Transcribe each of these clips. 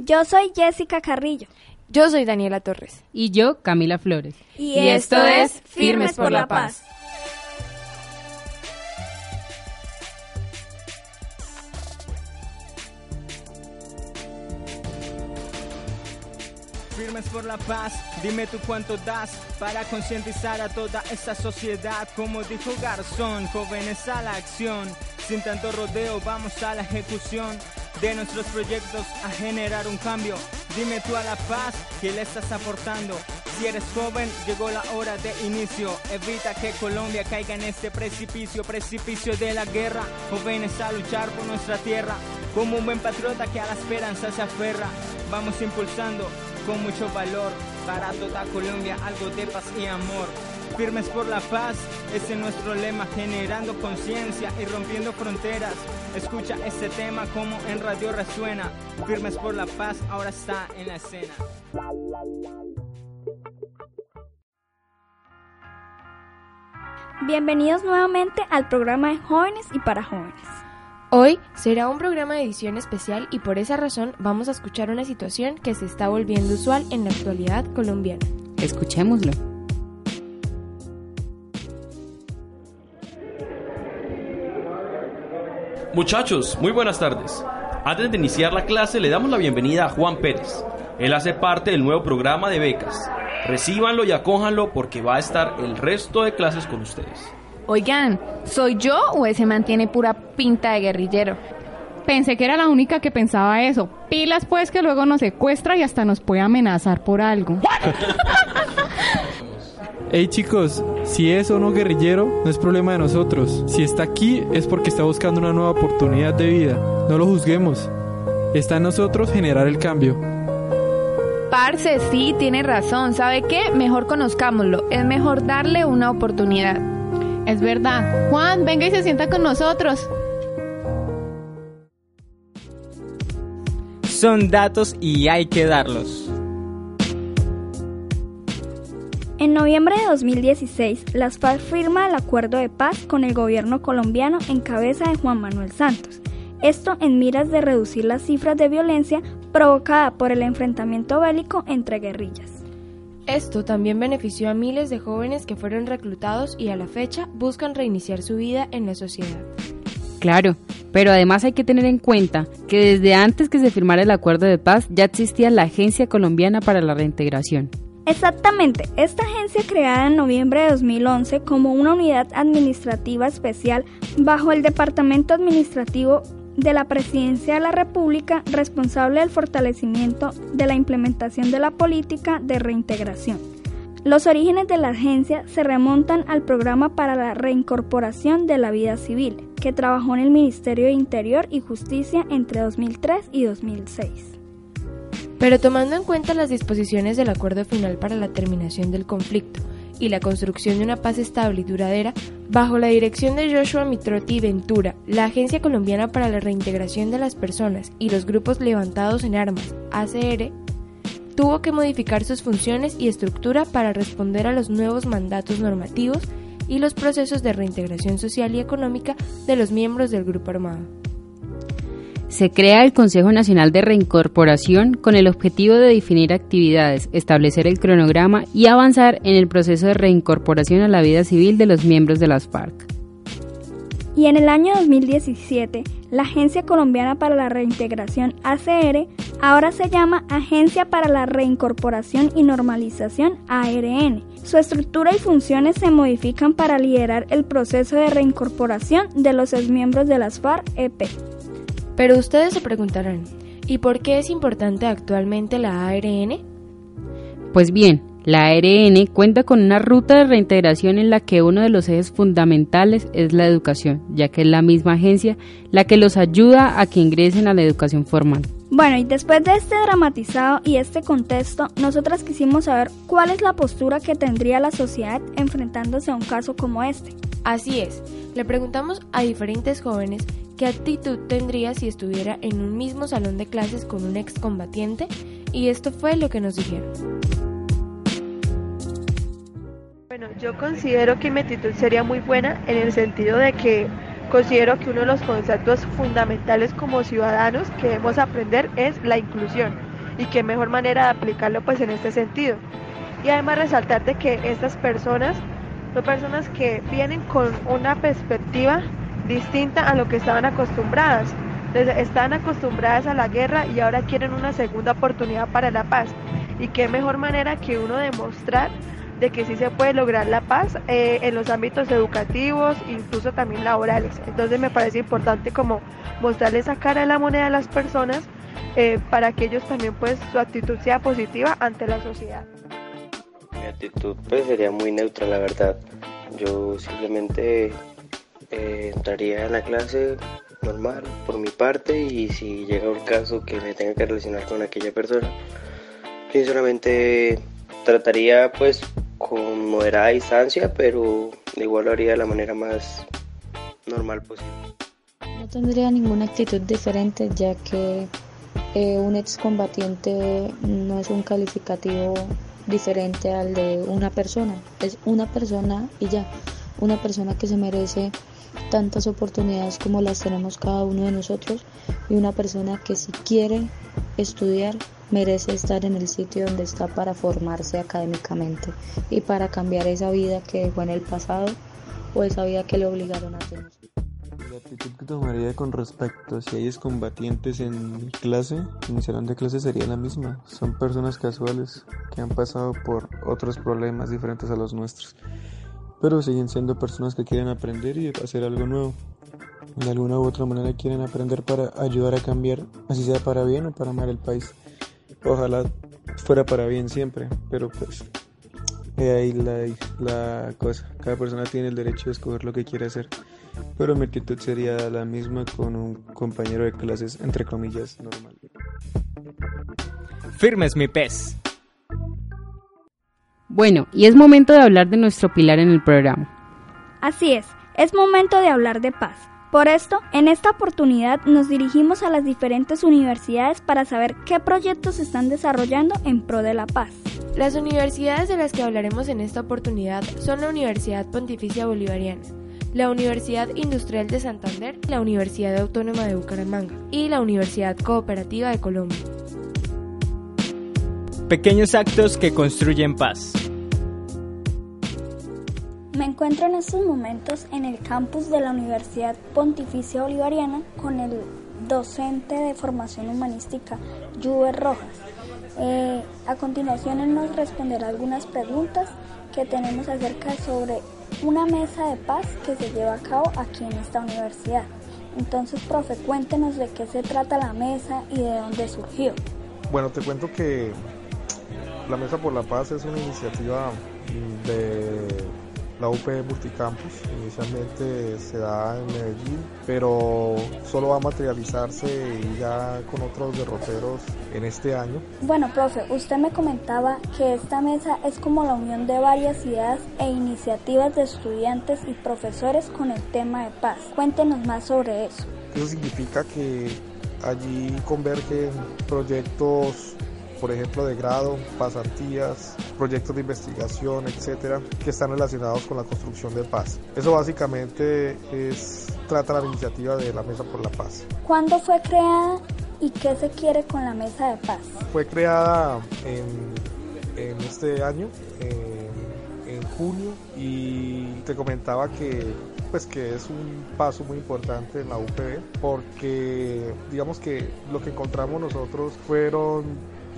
Yo soy Jessica Carrillo. Yo soy Daniela Torres. Y yo, Camila Flores. Y, esto es Firmes por la Paz. Firmes por la paz, dime tú cuánto das para concientizar a toda esta sociedad. Como dijo Garzón, jóvenes a la acción, sin tanto rodeo vamos a la ejecución de nuestros proyectos a generar un cambio. Dime tú a la paz que le estás aportando. Si eres joven, llegó la hora de inicio. Evita que Colombia caiga en este precipicio, precipicio de la guerra. Jóvenes a luchar por nuestra tierra, como un buen patriota que a la esperanza se aferra. Vamos impulsando con mucho valor para toda Colombia algo de paz y amor. Firmes por la paz, ese es nuestro lema, generando conciencia y rompiendo fronteras. Escucha este tema como en radio resuena. Firmes por la paz, ahora está en la escena. Bienvenidos nuevamente al programa de jóvenes y para jóvenes. Hoy será un programa de edición especial y por esa razón vamos a escuchar una situación que se está volviendo usual en la actualidad colombiana. Escuchémoslo. Muchachos, muy buenas tardes. Antes de iniciar la clase le damos la bienvenida a Juan Pérez. Él hace parte del nuevo programa de becas. Recíbanlo y acójanlo porque va a estar el resto de clases con ustedes. Oigan, ¿soy yo o ese mantiene pura pinta de guerrillero? Pensé que era la única que pensaba eso. Pilas pues que luego nos secuestra y hasta nos puede amenazar por algo. Hey chicos, si es o no guerrillero, no es problema de nosotros. Si está aquí es porque está buscando una nueva oportunidad de vida. No lo juzguemos. Está en nosotros generar el cambio. Parce, sí, tiene razón. ¿Sabe qué? Mejor conozcámoslo. Es mejor darle una oportunidad. Es verdad. Juan, venga y se sienta con nosotros. Son datos y hay que darlos. En noviembre de 2016, las FARC firma el acuerdo de paz con el gobierno colombiano en cabeza de Juan Manuel Santos. Esto en miras de reducir las cifras de violencia provocada por el enfrentamiento bélico entre guerrillas. Esto también benefició a miles de jóvenes que fueron reclutados y a la fecha buscan reiniciar su vida en la sociedad. Claro, pero además hay que tener en cuenta que desde antes que se firmara el acuerdo de paz ya existía la Agencia Colombiana para la Reintegración. Exactamente, esta agencia creada en noviembre de 2011 como una unidad administrativa especial bajo el Departamento Administrativo de la Presidencia de la República responsable del fortalecimiento de la implementación de la política de reintegración. Los orígenes de la agencia se remontan al programa para la reincorporación de la vida civil, que trabajó en el Ministerio de Interior y Justicia entre 2003 y 2006. Pero tomando en cuenta las disposiciones del acuerdo final para la terminación del conflicto y la construcción de una paz estable y duradera, bajo la dirección de Joshua Mitrotti Ventura, la Agencia Colombiana para la Reintegración de las Personas y los grupos levantados en armas, ACR, tuvo que modificar sus funciones y estructura para responder a los nuevos mandatos normativos y los procesos de reintegración social y económica de los miembros del grupo armado se crea el Consejo Nacional de Reincorporación con el objetivo de definir actividades, establecer el cronograma y avanzar en el proceso de reincorporación a la vida civil de los miembros de las FARC. Y en el año 2017, la Agencia Colombiana para la Reintegración ACR ahora se llama Agencia para la Reincorporación y Normalización ARN. Su estructura y funciones se modifican para liderar el proceso de reincorporación de los exmiembros de las FARC-EP. Pero ustedes se preguntarán, ¿y por qué es importante actualmente la ARN? Pues bien, la ARN cuenta con una ruta de reintegración en la que uno de los ejes fundamentales es la educación, ya que es la misma agencia la que los ayuda a que ingresen a la educación formal. Bueno, y después de este dramatizado y este contexto, nosotras quisimos saber cuál es la postura que tendría la sociedad enfrentándose a un caso como este. Así es, le preguntamos a diferentes jóvenes qué actitud tendría si estuviera en un mismo salón de clases con un excombatiente y esto fue lo que nos dijeron. Bueno, yo considero que mi actitud sería muy buena en el sentido de que considero que uno de los conceptos fundamentales como ciudadanos que debemos aprender es la inclusión. y qué mejor manera de aplicarlo pues en este sentido. Y además resaltar de que estas personas son personas que vienen con una perspectiva distinta a lo que estaban acostumbradas. Entonces, están acostumbradas a la guerra y ahora quieren una segunda oportunidad para la paz. Y qué mejor manera que uno demostrar de que sí se puede lograr la paz eh, en los ámbitos educativos, incluso también laborales. Entonces me parece importante como mostrarle esa cara de la moneda a las personas eh, para que ellos también pues su actitud sea positiva ante la sociedad. Mi actitud pues sería muy neutra la verdad. Yo simplemente eh, entraría en la clase normal por mi parte y si llega un caso que me tenga que relacionar con aquella persona, sinceramente trataría pues con moderada distancia, pero igual lo haría de la manera más normal posible. No tendría ninguna actitud diferente ya que eh, un excombatiente no es un calificativo diferente al de una persona, es una persona y ya, una persona que se merece tantas oportunidades como las tenemos cada uno de nosotros y una persona que si quiere estudiar merece estar en el sitio donde está para formarse académicamente y para cambiar esa vida que dejó en el pasado o esa vida que le obligaron a tener. La actitud que tomaría con respecto si hay combatientes en mi clase, en mi salón de clase sería la misma. Son personas casuales que han pasado por otros problemas diferentes a los nuestros, pero siguen siendo personas que quieren aprender y hacer algo nuevo. De alguna u otra manera quieren aprender para ayudar a cambiar, así sea para bien o para mal el país. Ojalá fuera para bien siempre, pero pues ahí la, la cosa. Cada persona tiene el derecho de escoger lo que quiere hacer. Pero mi actitud sería la misma con un compañero de clases, entre comillas, normal. Firmes mi pez. Bueno, y es momento de hablar de nuestro pilar en el programa. Así es, es momento de hablar de paz. Por esto, en esta oportunidad nos dirigimos a las diferentes universidades para saber qué proyectos se están desarrollando en pro de la paz. Las universidades de las que hablaremos en esta oportunidad son la Universidad Pontificia Bolivariana, la Universidad Industrial de Santander, la Universidad Autónoma de Bucaramanga y la Universidad Cooperativa de Colombia. Pequeños actos que construyen paz. Me encuentro en estos momentos en el campus de la Universidad Pontificia Bolivariana con el docente de formación humanística, Juve Rojas. Eh, a continuación él nos responderá algunas preguntas que tenemos acerca sobre una mesa de paz que se lleva a cabo aquí en esta universidad. Entonces, profe, cuéntenos de qué se trata la mesa y de dónde surgió. Bueno, te cuento que la Mesa por la Paz es una iniciativa de la UP Multicampus. Inicialmente se da en Medellín, pero solo va a materializarse ya con otros derroteros en este año. Bueno, profe, usted me comentaba que esta mesa es como la unión de varias ideas e iniciativas de estudiantes y profesores con el tema de paz. Cuéntenos más sobre eso. Eso significa que allí convergen proyectos por ejemplo, de grado, pasantías, proyectos de investigación, etcétera, que están relacionados con la construcción de paz. Eso básicamente es trata la iniciativa de la Mesa por la Paz. ¿Cuándo fue creada y qué se quiere con la Mesa de Paz? Fue creada en, en este año, en, en junio, y te comentaba que pues que es un paso muy importante en la UPB porque digamos que lo que encontramos nosotros fueron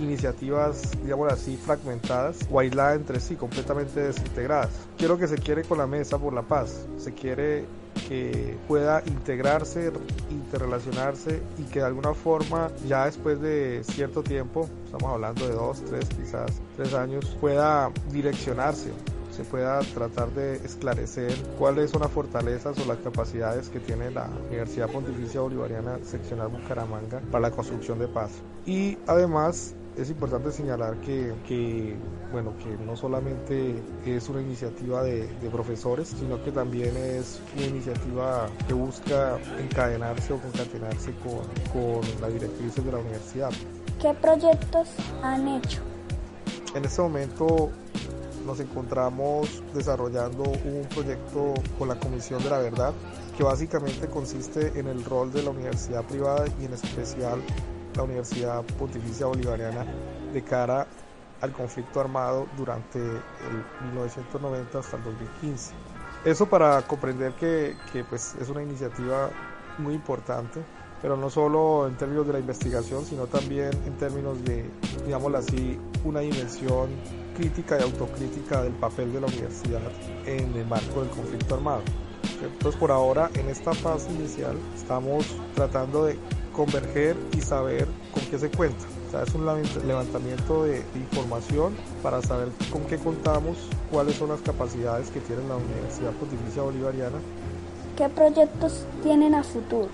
iniciativas, digamos así, fragmentadas o aisladas entre sí, completamente desintegradas. Quiero que se quiere con la mesa por la paz, se quiere que pueda integrarse, interrelacionarse y que de alguna forma ya después de cierto tiempo, estamos hablando de dos, tres, quizás tres años, pueda direccionarse se pueda tratar de esclarecer cuáles son las fortalezas o las capacidades que tiene la Universidad Pontificia Bolivariana Seccional Bucaramanga para la construcción de paz. Y además es importante señalar que, bueno, que no solamente es una iniciativa de, profesores, sino que también es una iniciativa que busca encadenarse o concatenarse con, con las directrices de la universidad. ¿Qué proyectos han hecho? En este momento nos encontramos desarrollando un proyecto con la Comisión de la Verdad, que básicamente consiste en el rol de la universidad privada y en especial la Universidad Pontificia Bolivariana de cara al conflicto armado durante el 1990 hasta el 2015. Eso para comprender que, que pues es una iniciativa muy importante, pero no solo en términos de la investigación, sino también en términos de, digámoslo así, una dimensión crítica y autocrítica del papel de la universidad en el marco del conflicto armado. Entonces por ahora en esta fase inicial estamos tratando de converger y saber con qué se cuenta. O sea, es un levantamiento de, información para saber con qué contamos, cuáles son las capacidades que tiene la Universidad Pontificia Bolivariana. ¿Qué proyectos tienen a futuro?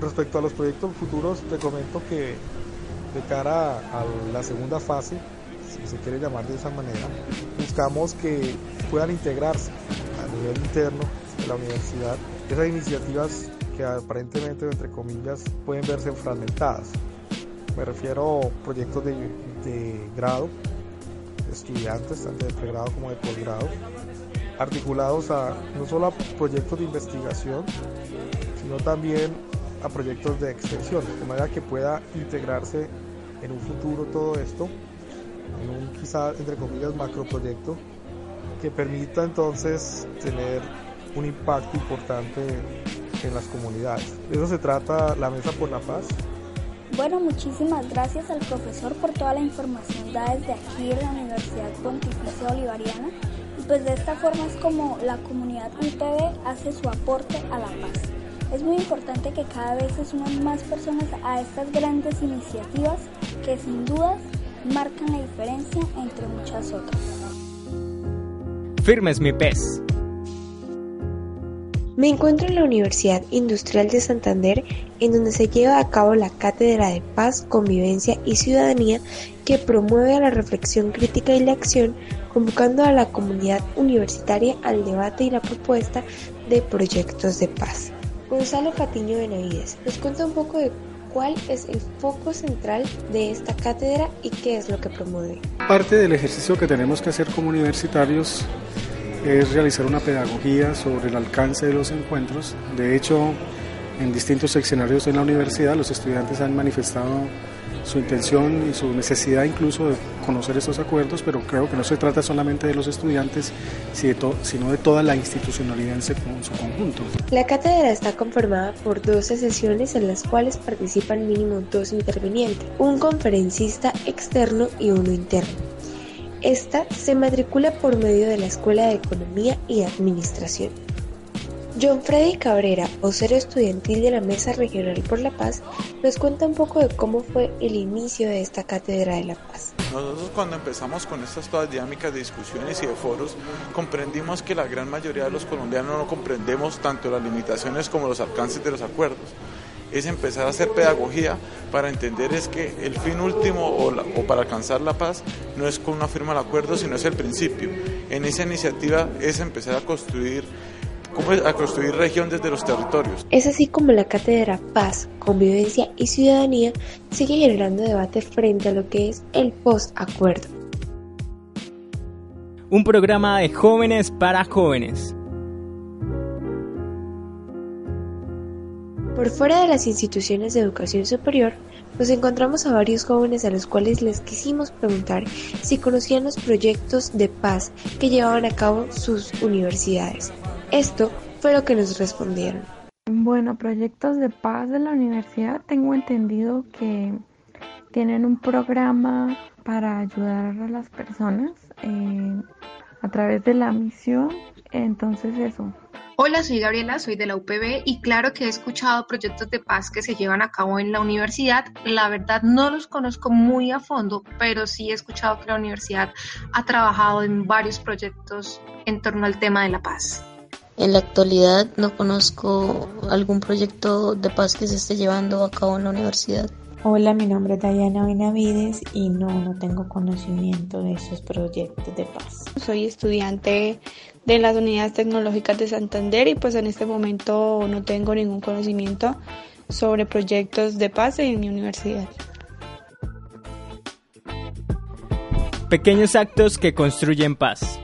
Respecto a los proyectos futuros, te comento que de cara a la segunda fase, si se quiere llamar de esa manera, buscamos que puedan integrarse a nivel interno de la universidad esas iniciativas que aparentemente, entre comillas, pueden verse fragmentadas. Me refiero a proyectos de, grado, estudiantes, tanto de pregrado como de posgrado, articulados a no solo a proyectos de investigación, sino también a proyectos de extensión, de manera que pueda integrarse en un futuro todo esto, en un quizá, entre comillas, macroproyecto, que permita entonces tener un impacto importante en las comunidades. De eso se trata la Mesa por la Paz. Bueno, muchísimas gracias al profesor por toda la información dada desde aquí en la Universidad Pontificia Bolivariana. Y pues de esta forma es como la comunidad UTV hace su aporte a la paz. Es muy importante que cada vez se suman más personas a estas grandes iniciativas que sin dudas marcan la diferencia entre muchas otras. Firmes mi pez. Me encuentro en la Universidad Industrial de Santander, en donde se lleva a cabo la Cátedra de Paz, Convivencia y Ciudadanía que promueve la reflexión crítica y la acción, convocando a la comunidad universitaria al debate y la propuesta de proyectos de paz. Gonzalo Patiño Benavides nos cuenta un poco de cuál es el foco central de esta cátedra y qué es lo que promueve. Parte del ejercicio que tenemos que hacer como universitarios es realizar una pedagogía sobre el alcance de los encuentros. De hecho, en distintos escenarios en la universidad los estudiantes han manifestado su intención y su necesidad incluso de conocer estos acuerdos, pero creo que no se trata solamente de los estudiantes, sino de toda la institucionalidad en su conjunto. La cátedra está conformada por 12 sesiones en las cuales participan mínimo dos intervinientes, un conferencista externo y uno interno. Esta se matricula por medio de la Escuela de Economía y Administración. John Freddy Cabrera, vocero estudiantil de la Mesa Regional por la Paz, nos cuenta un poco de cómo fue el inicio de esta Cátedra de la Paz. Nosotros cuando empezamos con estas todas dinámicas de discusiones y de foros, comprendimos que la gran mayoría de los colombianos no comprendemos tanto las limitaciones como los alcances de los acuerdos es empezar a hacer pedagogía para entender es que el fin último o, para alcanzar la paz no es con una firma de acuerdo, sino es el principio. En esa iniciativa es empezar a construir a construir región desde los territorios. Es así como la cátedra Paz, Convivencia y Ciudadanía sigue generando debate frente a lo que es el post-acuerdo. Un programa de jóvenes para jóvenes. Por fuera de las instituciones de educación superior, nos encontramos a varios jóvenes a los cuales les quisimos preguntar si conocían los proyectos de paz que llevaban a cabo sus universidades. Esto fue lo que nos respondieron. Bueno, proyectos de paz de la universidad, tengo entendido que tienen un programa para ayudar a las personas eh, a través de la misión, entonces eso, Hola, soy Gabriela, soy de la UPB y claro que he escuchado proyectos de paz que se llevan a cabo en la universidad. La verdad no los conozco muy a fondo, pero sí he escuchado que la universidad ha trabajado en varios proyectos en torno al tema de la paz. En la actualidad no conozco algún proyecto de paz que se esté llevando a cabo en la universidad. Hola, mi nombre es Dayana Benavides y no, no tengo conocimiento de esos proyectos de paz. Soy estudiante de las unidades tecnológicas de Santander y pues en este momento no tengo ningún conocimiento sobre proyectos de paz en mi universidad. Pequeños actos que construyen paz.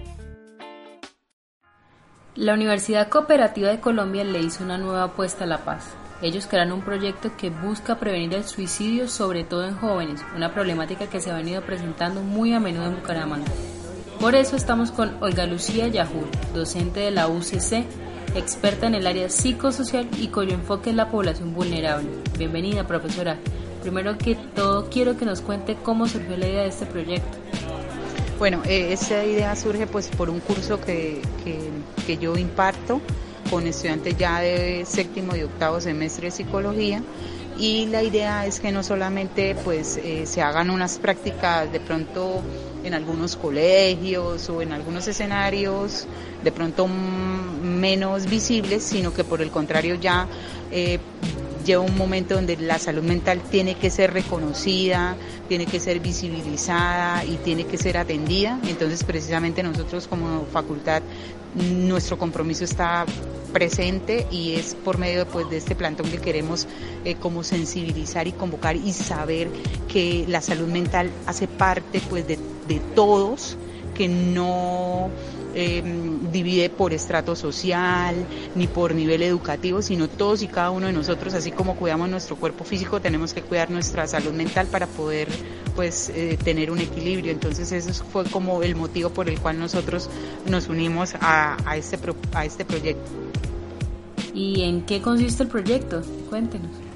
La Universidad Cooperativa de Colombia le hizo una nueva apuesta a la paz. Ellos crean un proyecto que busca prevenir el suicidio, sobre todo en jóvenes, una problemática que se ha venido presentando muy a menudo en Bucaramanga. Por eso estamos con Olga Lucía Yahur, docente de la UCC, experta en el área psicosocial y cuyo enfoque es la población vulnerable. Bienvenida, profesora. Primero que todo, quiero que nos cuente cómo surgió la idea de este proyecto. Bueno, eh, esta idea surge pues por un curso que, que yo imparto con estudiantes ya de séptimo y octavo semestre de psicología y la idea es que no solamente pues eh, se hagan unas prácticas de pronto en algunos colegios o en algunos escenarios de pronto menos visibles, sino que por el contrario ya eh, lleva un momento donde la salud mental tiene que ser reconocida, tiene que ser visibilizada y tiene que ser atendida. Entonces, precisamente nosotros como facultad, nuestro compromiso está presente y es por medio pues, de este plantón que queremos eh, como sensibilizar y convocar y saber que la salud mental hace parte pues de, de todos, que no eh, divide por estrato social ni por nivel educativo, sino todos y cada uno de nosotros, así como cuidamos nuestro cuerpo físico, tenemos que cuidar nuestra salud mental para poder pues eh, tener un equilibrio. Entonces eso fue como el motivo por el cual nosotros nos unimos a, a este, a este proyecto. ¿Y en qué consiste el proyecto? Cuéntenos.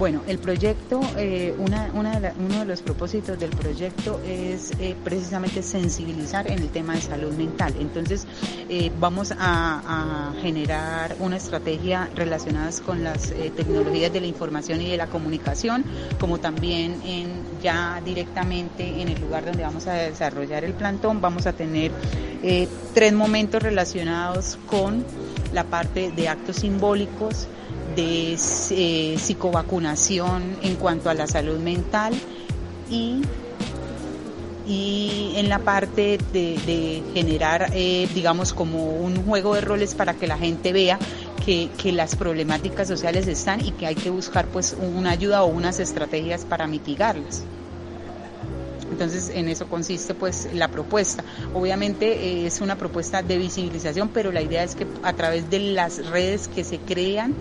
Bueno, el proyecto, eh, una, una de uno de los propósitos del proyecto es eh, precisamente sensibilizar en el tema de salud mental. Entonces, eh, vamos a, generar una estrategia relacionada con las tecnologías de la información y de la comunicación, como también en, ya directamente en el lugar donde vamos a desarrollar el plantón, vamos a tener tres momentos relacionados con la parte de actos simbólicos, de eh, psicovacunación en cuanto a la salud mental y, y en la parte de, generar, eh, digamos, como un juego de roles para que la gente vea que, que, las problemáticas sociales están y que hay que buscar pues una ayuda o unas estrategias para mitigarlas. Entonces, en eso consiste pues la propuesta. Obviamente eh, es una propuesta de visibilización, pero la idea es que a través de las redes que se crean,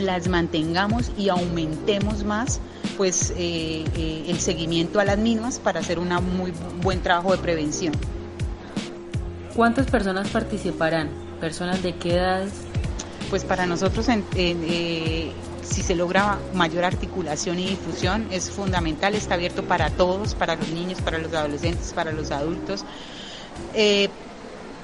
las mantengamos y aumentemos más pues eh, eh, el seguimiento a las mismas para hacer un muy buen trabajo de prevención. ¿Cuántas personas participarán? ¿Personas de qué edades? Pues para nosotros eh, si se logra mayor articulación y difusión es fundamental, está abierto para todos, para los niños, para los adolescentes, para los adultos. Eh,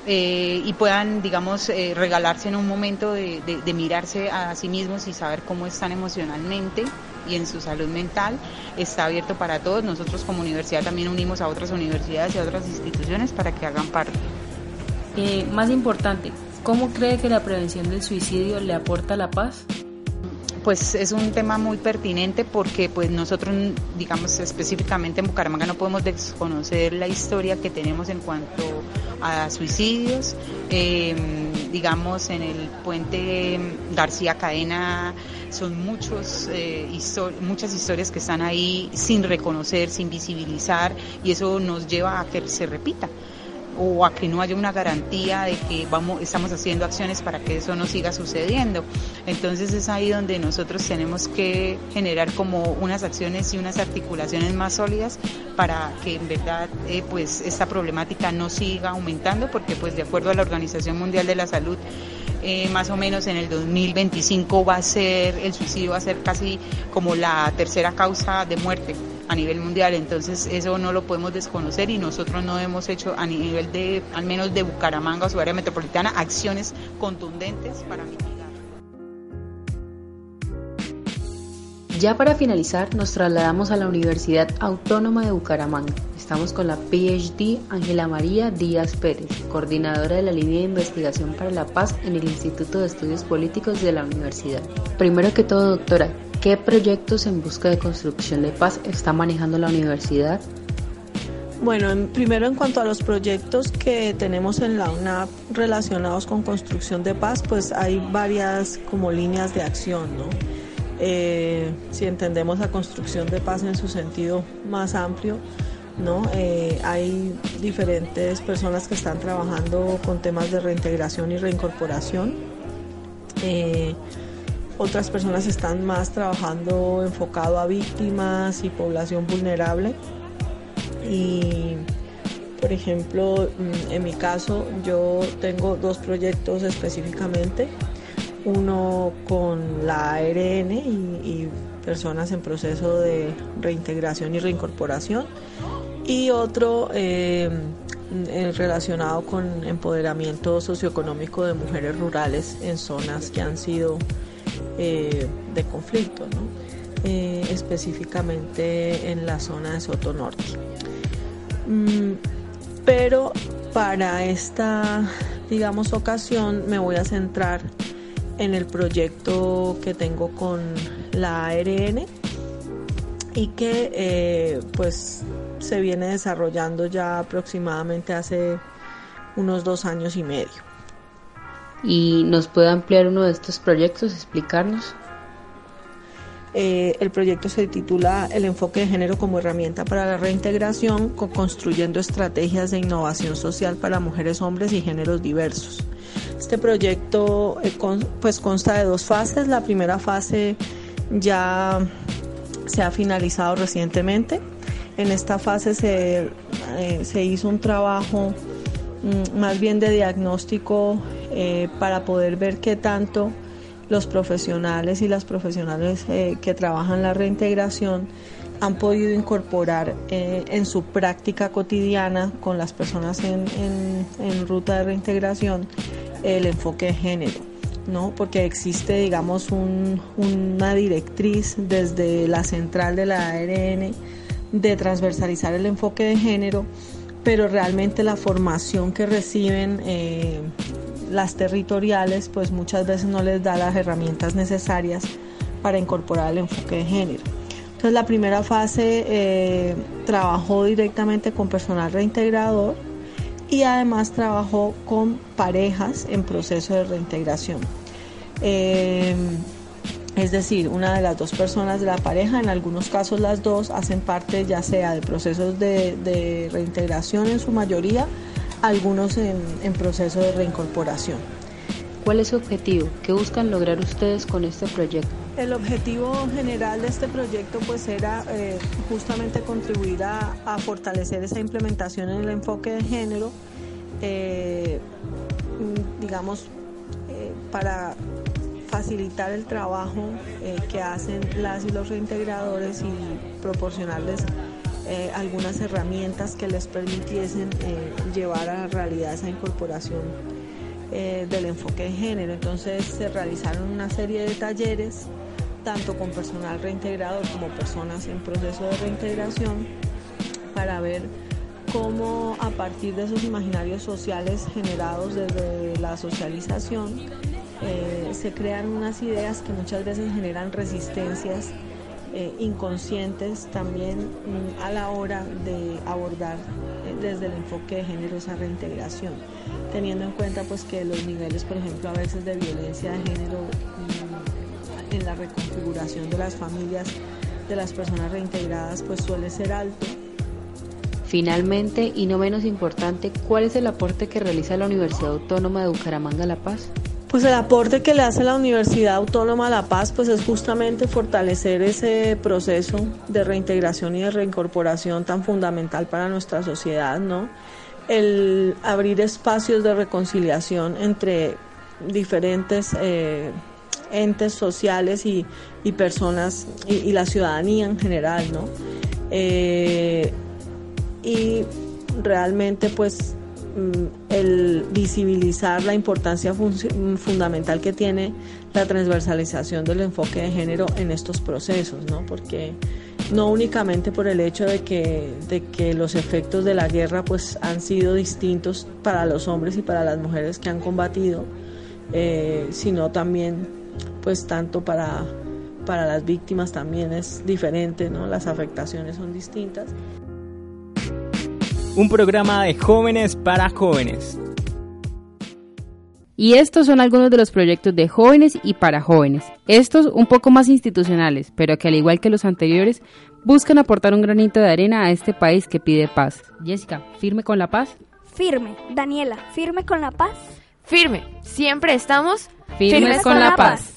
y puedan, digamos, eh, regalarse en un momento de, mirarse a sí mismos y saber cómo están emocionalmente y en su salud mental. Está abierto para todos. Nosotros como universidad también unimos a otras universidades y a otras instituciones para que hagan parte. Eh, más importante, ¿cómo cree que la prevención del suicidio le aporta la paz? Pues es un tema muy pertinente porque pues nosotros, digamos específicamente en Bucaramanga no podemos desconocer la historia que tenemos en cuanto a suicidios. Em, digamos en el puente García Cadena son muchos, eh, muchas historias que están ahí sin reconocer, sin visibilizar y eso nos lleva a que se repita o a que no haya una garantía de que vamos, estamos haciendo acciones para que eso no siga sucediendo. Entonces es ahí donde nosotros tenemos que generar como unas acciones y unas articulaciones más sólidas para que en verdad eh, pues esta problemática no siga aumentando porque pues de acuerdo a la Organización Mundial de la Salud eh, más o menos en el 2025 va a ser el suicidio va a ser casi como la tercera causa de muerte a nivel mundial, entonces eso no lo podemos desconocer y nosotros no hemos hecho a nivel de, al menos de Bucaramanga o su área metropolitana, acciones contundentes para mitigar. Ya para finalizar, nos trasladamos a la Universidad Autónoma de Bucaramanga. Estamos con la PhD Ángela María Díaz Pérez, coordinadora de la línea de investigación para la paz en el Instituto de Estudios Políticos de la universidad. Primero que todo, doctora, ¿Qué proyectos en busca de construcción de paz está manejando la universidad? Bueno, primero en cuanto a los proyectos que tenemos en la UNAP relacionados con construcción de paz, pues hay varias como líneas de acción, ¿no? Eh, si entendemos la construcción de paz en su sentido más amplio, ¿no? Eh, hay diferentes personas que están trabajando con temas de reintegración y reincorporación. Eh, otras personas están más trabajando enfocado a víctimas y población vulnerable. Y por ejemplo, mm, en mi caso yo tengo dos proyectos específicamente, uno con la ARN y, personas en proceso de reintegración y reincorporación y otro eh, relacionado con empoderamiento socioeconómico de mujeres rurales en zonas que han sido eh, de conflicto, eh, específicamente en la zona de Soto Norte. Mm, pero para esta, digamos, ocasión me voy a centrar en el proyecto que tengo con la ARN y que eh, pues se viene desarrollando ya aproximadamente hace unos dos años y medio y nos puede ampliar uno de estos proyectos, explicarnos. Eh, el proyecto se titula El enfoque de género como herramienta para la reintegración, construyendo estrategias de innovación social para mujeres, hombres y géneros diversos. Este proyecto eh, pues consta de dos fases. La primera fase ya se ha finalizado recientemente. En esta fase se, eh, se hizo un trabajo mm, más bien de diagnóstico eh, para poder ver qué tanto los profesionales y las profesionales eh, que trabajan la reintegración han podido incorporar eh, en su práctica cotidiana con las personas en, ruta de reintegración el enfoque de género. ¿no? porque existe digamos una directriz desde la central de la ARN de transversalizar el enfoque de género, pero realmente la formación que reciben las territoriales pues muchas veces no les da las herramientas necesarias para incorporar el enfoque de género. Entonces la primera fase eh, trabajó directamente con personal reintegrador y además trabajó con parejas en proceso de reintegración. Eh, es decir, una de las dos personas de la pareja, en algunos casos las dos, hacen parte ya sea de procesos de reintegración en su mayoría algunos en, proceso de reincorporación. ¿Cuál es su objetivo? ¿Qué buscan lograr ustedes con este proyecto? El objetivo general de este proyecto pues era eh, justamente contribuir a, fortalecer esa implementación en el enfoque de género, eh, digamos, eh, para facilitar el trabajo que hacen las y los reintegradores y proporcionarles eh, algunas herramientas que les permitiesen eh, llevar a la realidad esa incorporación eh, del enfoque de género. Entonces se realizaron una serie de talleres, tanto con personal reintegrador como personas en proceso de reintegración, para ver cómo a partir de esos imaginarios sociales generados desde la socialización, se crean unas ideas que muchas veces generan resistencias eh, inconscientes también mm, a la hora de abordar eh, desde el enfoque de género esa reintegración, teniendo en cuenta pues que los niveles, por ejemplo, a veces de violencia de género mm, en la reconfiguración de las familias de las personas reintegradas pues suele ser alto. Finalmente, y no menos importante, ¿cuál es el aporte que realiza la Universidad Autónoma de Bucaramanga La Paz? Pues el aporte que le hace la Universidad Autónoma La Paz pues es justamente fortalecer ese proceso de reintegración y de reincorporación tan fundamental para nuestra sociedad, ¿no? El abrir espacios de reconciliación entre diferentes eh, entes sociales y, personas y, la ciudadanía en general, ¿no? Eh, y realmente pues el visibilizar la importancia fundamental que tiene la transversalización del enfoque de género en estos procesos, ¿no? Porque no únicamente por el hecho de que, de que los efectos de la guerra pues han sido distintos para los hombres y para las mujeres que han combatido, eh, sino también pues tanto para, para las víctimas también es diferente, ¿no? Las afectaciones son distintas un programa de jóvenes para jóvenes. Y estos son algunos de los proyectos de jóvenes y para jóvenes. Estos un poco más institucionales, pero que al igual que los anteriores, buscan aportar un granito de arena a este país que pide paz. Jessica, ¿firme con la paz? Firme. Daniela, ¿firme con la paz? Firme. Siempre estamos firmes, con, la paz.